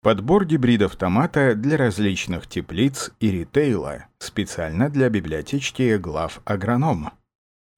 Подбор гибридов томата для различных теплиц и ритейла, специально для библиотечки глав агроном.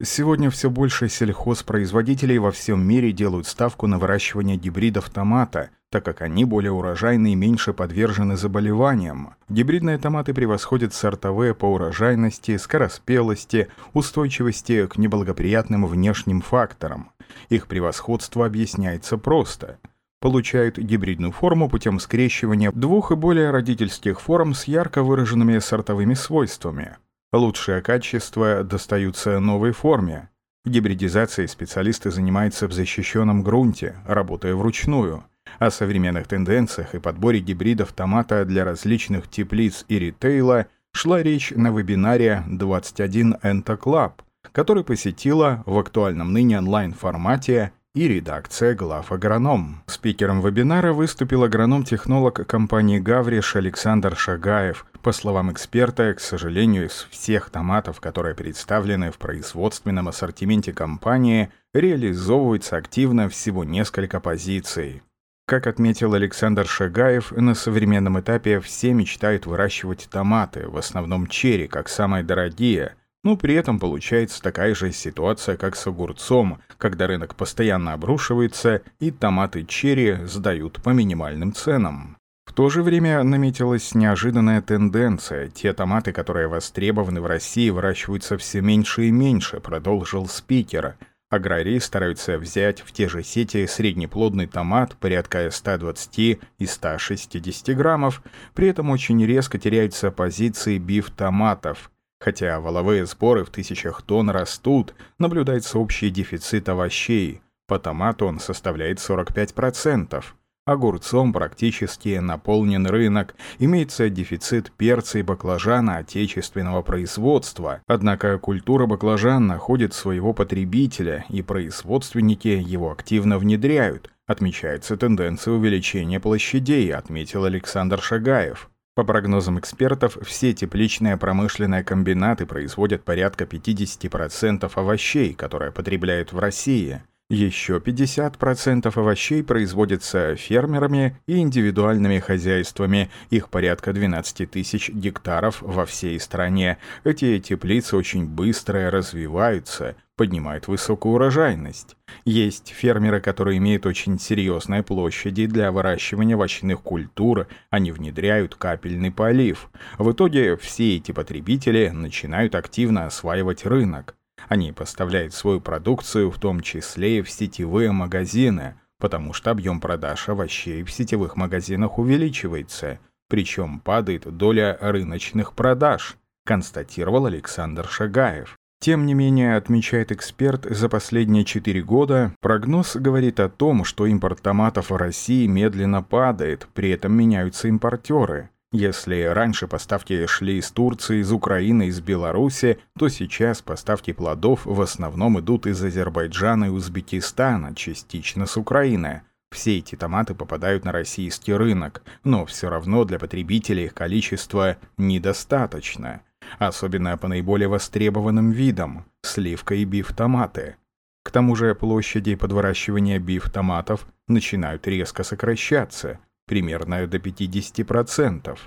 Сегодня все больше сельхозпроизводителей во всем мире делают ставку на выращивание гибридов томата, так как они более урожайны и меньше подвержены заболеваниям. Гибридные томаты превосходят сортовые по урожайности, скороспелости, устойчивости к неблагоприятным внешним факторам. Их превосходство объясняется просто – получают гибридную форму путем скрещивания двух и более родительских форм с ярко выраженными сортовыми свойствами. Лучшее качество достаются новой форме. Гибридизацией специалисты занимаются в защищенном грунте, работая вручную. О современных тенденциях и подборе гибридов томата для различных теплиц и ритейла шла речь на вебинаре 21 Enta Club, который посетила в актуальном ныне онлайн-формате и редакция глав агроном. Спикером вебинара выступил агроном-технолог компании «Гавриш» Александр Шагаев. По словам эксперта, к сожалению, из всех томатов, которые представлены в производственном ассортименте компании, реализовывается активно всего несколько позиций. Как отметил Александр Шагаев, на современном этапе все мечтают выращивать томаты, в основном черри, как самые дорогие – но при этом получается такая же ситуация, как с огурцом, когда рынок постоянно обрушивается и томаты черри сдают по минимальным ценам. В то же время наметилась неожиданная тенденция. Те томаты, которые востребованы в России, выращиваются все меньше и меньше, продолжил спикер. Аграрии стараются взять в те же сети среднеплодный томат порядка 120 и 160 граммов, при этом очень резко теряются позиции биф-томатов – Хотя воловые сборы в тысячах тонн растут, наблюдается общий дефицит овощей. По томату он составляет 45%. Огурцом практически наполнен рынок, имеется дефицит перца и баклажана отечественного производства. Однако культура баклажан находит своего потребителя, и производственники его активно внедряют. Отмечается тенденция увеличения площадей, отметил Александр Шагаев. По прогнозам экспертов, все тепличные промышленные комбинаты производят порядка 50% овощей, которые потребляют в России. Еще 50% овощей производятся фермерами и индивидуальными хозяйствами, их порядка 12 тысяч гектаров во всей стране. Эти теплицы очень быстро развиваются, поднимают высокую урожайность. Есть фермеры, которые имеют очень серьезные площади для выращивания овощных культур, они внедряют капельный полив. В итоге все эти потребители начинают активно осваивать рынок. Они поставляют свою продукцию, в том числе и в сетевые магазины, потому что объем продаж овощей в сетевых магазинах увеличивается, причем падает доля рыночных продаж, констатировал Александр Шагаев. Тем не менее, отмечает эксперт, за последние 4 года прогноз говорит о том, что импорт томатов в России медленно падает, при этом меняются импортеры. Если раньше поставки шли из Турции, из Украины, из Беларуси, то сейчас поставки плодов в основном идут из Азербайджана и Узбекистана, частично с Украины. Все эти томаты попадают на российский рынок, но все равно для потребителей их количество недостаточно. Особенно по наиболее востребованным видам – сливка и биф-томаты. К тому же площади под выращивание биф-томатов начинают резко сокращаться – примерно до 50%.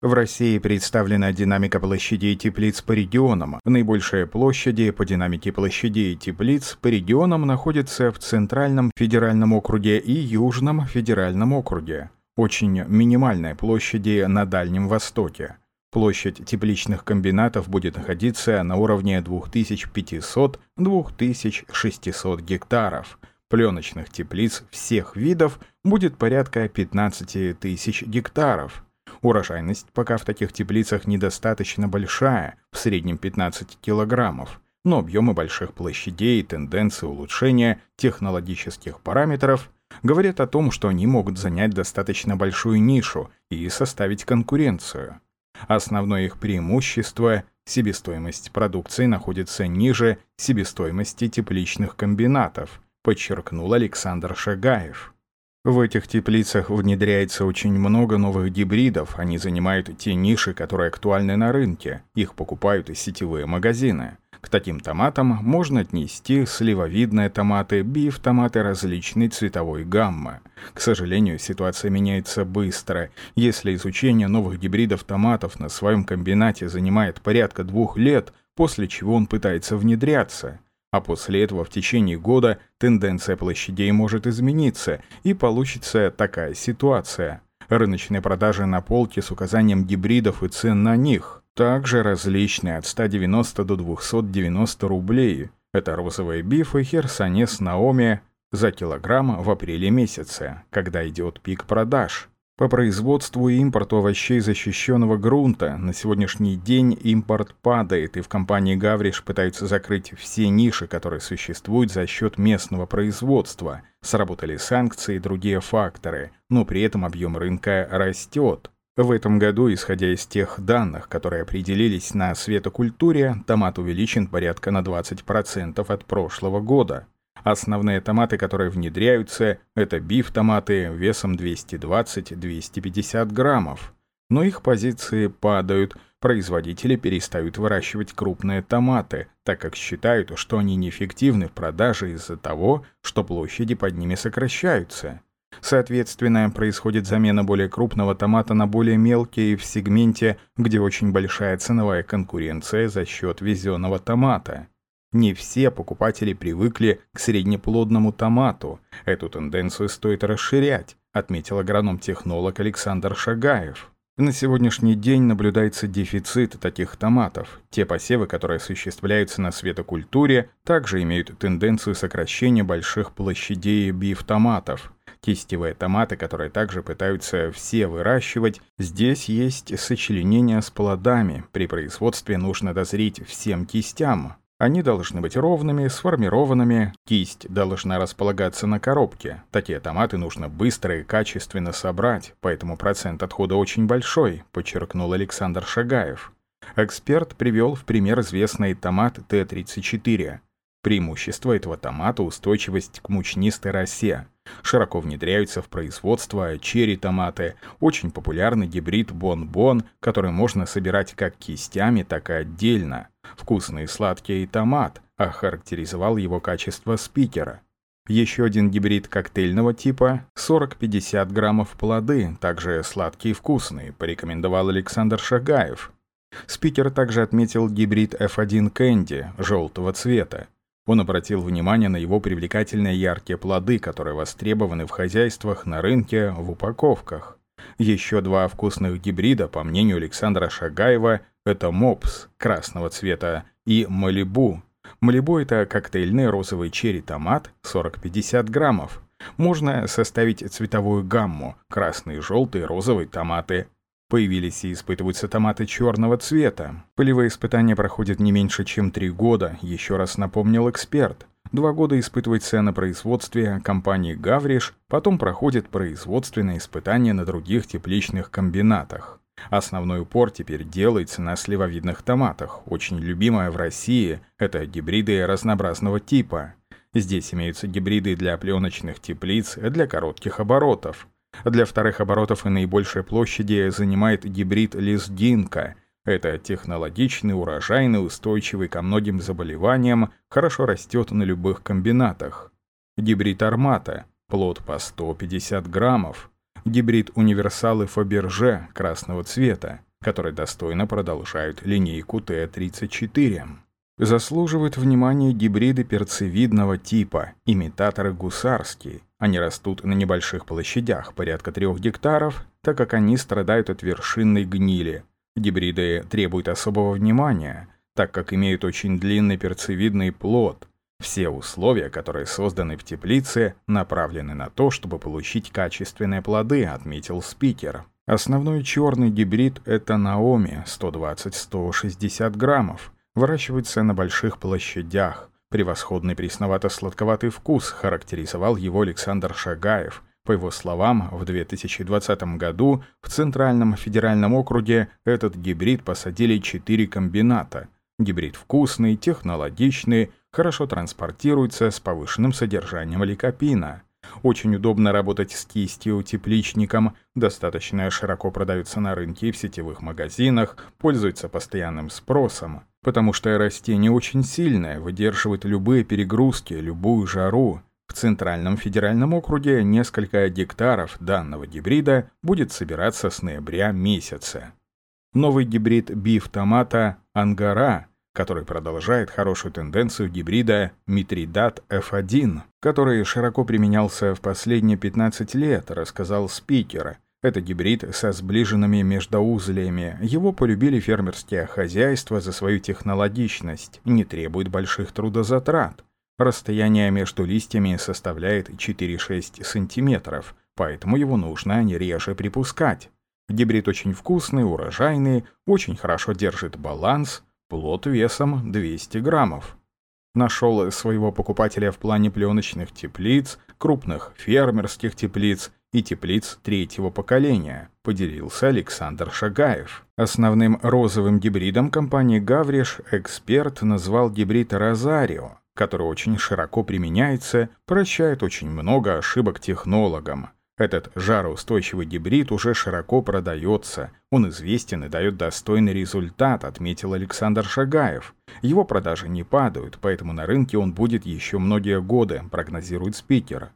В России представлена динамика площадей теплиц по регионам. Наибольшие площади по динамике площадей теплиц по регионам находятся в Центральном федеральном округе и Южном федеральном округе. Очень минимальные площади на Дальнем Востоке. Площадь тепличных комбинатов будет находиться на уровне 2500-2600 гектаров – пленочных теплиц всех видов будет порядка 15 тысяч гектаров. Урожайность пока в таких теплицах недостаточно большая, в среднем 15 килограммов, но объемы больших площадей и тенденции улучшения технологических параметров говорят о том, что они могут занять достаточно большую нишу и составить конкуренцию. Основное их преимущество – себестоимость продукции находится ниже себестоимости тепличных комбинатов – подчеркнул Александр Шагаев. В этих теплицах внедряется очень много новых гибридов, они занимают те ниши, которые актуальны на рынке, их покупают и сетевые магазины. К таким томатам можно отнести сливовидные томаты, биф-томаты различной цветовой гаммы. К сожалению, ситуация меняется быстро. Если изучение новых гибридов томатов на своем комбинате занимает порядка двух лет, после чего он пытается внедряться, а после этого в течение года тенденция площадей может измениться, и получится такая ситуация. Рыночные продажи на полке с указанием гибридов и цен на них также различные от 190 до 290 рублей. Это розовые бифы Херсонес Наоми за килограмм в апреле месяце, когда идет пик продаж. По производству и импорту овощей защищенного грунта на сегодняшний день импорт падает, и в компании «Гавриш» пытаются закрыть все ниши, которые существуют за счет местного производства. Сработали санкции и другие факторы, но при этом объем рынка растет. В этом году, исходя из тех данных, которые определились на светокультуре, томат увеличен порядка на 20% от прошлого года. Основные томаты, которые внедряются, это биф-томаты весом 220-250 граммов. Но их позиции падают, производители перестают выращивать крупные томаты, так как считают, что они неэффективны в продаже из-за того, что площади под ними сокращаются. Соответственно, происходит замена более крупного томата на более мелкий в сегменте, где очень большая ценовая конкуренция за счет везенного томата. Не все покупатели привыкли к среднеплодному томату. Эту тенденцию стоит расширять, отметил агроном-технолог Александр Шагаев. На сегодняшний день наблюдается дефицит таких томатов. Те посевы, которые осуществляются на светокультуре, также имеют тенденцию сокращения больших площадей биф-томатов. Кистевые томаты, которые также пытаются все выращивать, здесь есть сочленение с плодами. При производстве нужно дозрить всем кистям. Они должны быть ровными, сформированными, кисть должна располагаться на коробке. Такие томаты нужно быстро и качественно собрать, поэтому процент отхода очень большой, подчеркнул Александр Шагаев. Эксперт привел в пример известный томат Т-34. Преимущество этого томата – устойчивость к мучнистой росе. Широко внедряются в производство черри-томаты, очень популярный гибрид бон-бон, который можно собирать как кистями, так и отдельно. Вкусный сладкий томат, охарактеризовал его качество спикера. Еще один гибрид коктейльного типа 40-50 граммов плоды, также сладкий и вкусный, порекомендовал Александр Шагаев. Спикер также отметил гибрид F1 Candy желтого цвета. Он обратил внимание на его привлекательные яркие плоды, которые востребованы в хозяйствах, на рынке, в упаковках. Еще два вкусных гибрида, по мнению Александра Шагаева, это мопс красного цвета и малибу. Малибу – это коктейльный розовый черри-томат 40-50 граммов. Можно составить цветовую гамму – красный, желтый, розовый томаты – Появились и испытываются томаты черного цвета. Полевые испытания проходят не меньше, чем три года, еще раз напомнил эксперт. Два года испытывается на производстве компании «Гавриш», потом проходит производственные испытания на других тепличных комбинатах. Основной упор теперь делается на сливовидных томатах. Очень любимая в России – это гибриды разнообразного типа. Здесь имеются гибриды для пленочных теплиц, для коротких оборотов. Для вторых оборотов и наибольшей площади занимает гибрид лиздинка. Это технологичный, урожайный, устойчивый ко многим заболеваниям, хорошо растет на любых комбинатах. Гибрид армата, плод по 150 граммов. Гибрид универсалы Фаберже красного цвета, который достойно продолжают линейку Т-34. Заслуживают внимания гибриды перцевидного типа, имитаторы гусарские. Они растут на небольших площадях, порядка трех гектаров, так как они страдают от вершинной гнили. Гибриды требуют особого внимания, так как имеют очень длинный перцевидный плод. Все условия, которые созданы в теплице, направлены на то, чтобы получить качественные плоды, отметил спикер. Основной черный гибрид – это Наоми 120-160 граммов – Выращивается на больших площадях. Превосходный пресновато-сладковатый вкус характеризовал его Александр Шагаев. По его словам, в 2020 году в Центральном федеральном округе этот гибрид посадили 4 комбината. Гибрид вкусный, технологичный, хорошо транспортируется с повышенным содержанием ликопина. Очень удобно работать с кистью тепличником, достаточно широко продается на рынке и в сетевых магазинах, пользуется постоянным спросом. потому что растение очень сильное, выдерживает любые перегрузки, любую жару. В Центральном федеральном округе несколько гектаров данного гибрида будет собираться с ноября месяца. Новый гибрид биф-томата «Ангара» который продолжает хорошую тенденцию гибрида Митридат F1, который широко применялся в последние 15 лет, рассказал спикер. Это гибрид со сближенными междоузлиями. Его полюбили фермерские хозяйства за свою технологичность, не требует больших трудозатрат. Расстояние между листьями составляет 4-6 сантиметров, поэтому его нужно не реже припускать. Гибрид очень вкусный, урожайный, очень хорошо держит баланс, Плод весом 200 граммов. Нашел своего покупателя в плане пленочных теплиц, крупных фермерских теплиц и теплиц третьего поколения, поделился Александр Шагаев. Основным розовым гибридом компании «Гавриш» эксперт назвал гибрид «Розарио», который очень широко применяется, прощает очень много ошибок технологам. Этот жароустойчивый гибрид уже широко продается. Он известен и дает достойный результат, отметил Александр Шагаев. Его продажи не падают, поэтому на рынке он будет еще многие годы, прогнозирует спикер.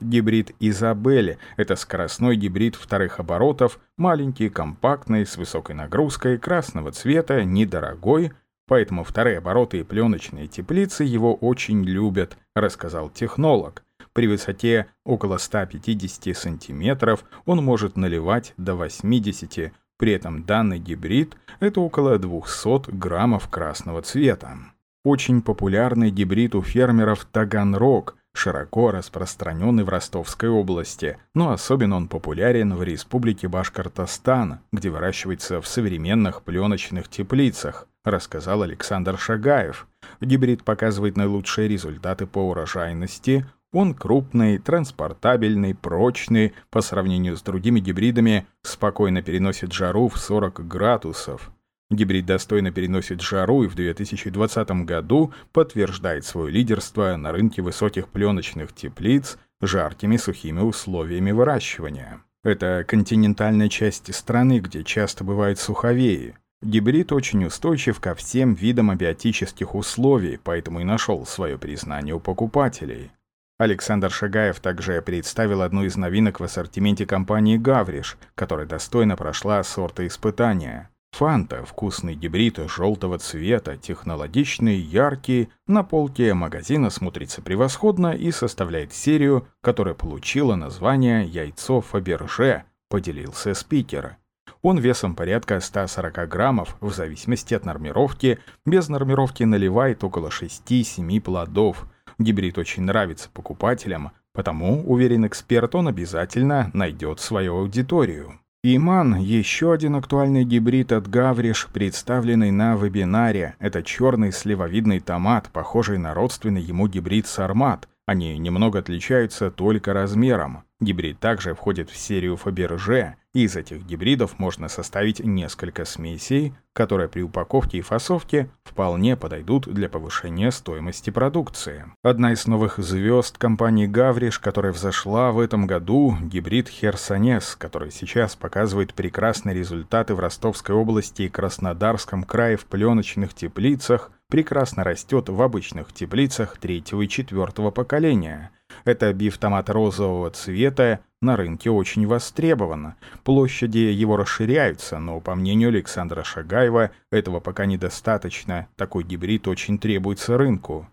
Гибрид Изабелли – это скоростной гибрид вторых оборотов, маленький, компактный, с высокой нагрузкой, красного цвета, недорогой, поэтому вторые обороты и пленочные теплицы его очень любят, рассказал технолог. При высоте около 150 сантиметров он может наливать до 80 при этом данный гибрид – это около 200 граммов красного цвета. Очень популярный гибрид у фермеров Таганрог, широко распространенный в Ростовской области, но особенно он популярен в республике Башкортостан, где выращивается в современных пленочных теплицах, рассказал Александр Шагаев. Гибрид показывает наилучшие результаты по урожайности, он крупный, транспортабельный, прочный, по сравнению с другими гибридами, спокойно переносит жару в 40 градусов. Гибрид достойно переносит жару и в 2020 году подтверждает свое лидерство на рынке высоких пленочных теплиц жаркими сухими условиями выращивания. Это континентальная часть страны, где часто бывают суховеи. Гибрид очень устойчив ко всем видам абиотических условий, поэтому и нашел свое признание у покупателей. Александр Шагаев также представил одну из новинок в ассортименте компании «Гавриш», которая достойно прошла сорта испытания. Фанта – вкусный гибрид желтого цвета, технологичный, яркий, на полке магазина смотрится превосходно и составляет серию, которая получила название «Яйцо Фаберже», поделился спикер. Он весом порядка 140 граммов, в зависимости от нормировки, без нормировки наливает около 6-7 плодов – Гибрид очень нравится покупателям, потому, уверен эксперт, он обязательно найдет свою аудиторию. Иман – еще один актуальный гибрид от Гавриш, представленный на вебинаре. Это черный сливовидный томат, похожий на родственный ему гибрид Сармат. Они немного отличаются только размером. Гибрид также входит в серию Фаберже, и из этих гибридов можно составить несколько смесей, которые при упаковке и фасовке вполне подойдут для повышения стоимости продукции. Одна из новых звезд компании Гавриш, которая взошла в этом году, гибрид Херсонес, который сейчас показывает прекрасные результаты в Ростовской области и Краснодарском крае в пленочных теплицах, прекрасно растет в обычных теплицах третьего и четвертого поколения – это бифтомат розового цвета на рынке очень востребован. Площади его расширяются, но, по мнению Александра Шагаева, этого пока недостаточно. Такой гибрид очень требуется рынку.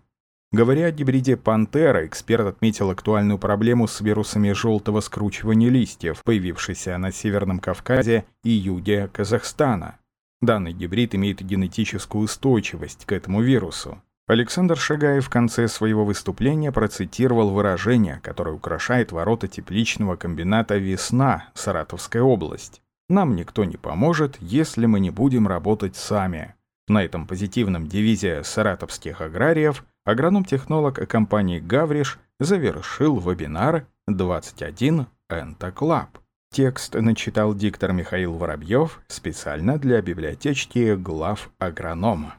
Говоря о гибриде «Пантера», эксперт отметил актуальную проблему с вирусами желтого скручивания листьев, появившейся на Северном Кавказе и юге Казахстана. Данный гибрид имеет генетическую устойчивость к этому вирусу. Александр Шагаев в конце своего выступления процитировал выражение, которое украшает ворота тепличного комбината «Весна», Саратовская область. «Нам никто не поможет, если мы не будем работать сами». На этом позитивном девизе саратовских аграриев агроном-технолог компании «Гавриш» завершил вебинар 21 Энта Club. Текст начитал диктор Михаил Воробьев специально для библиотечки глав агронома.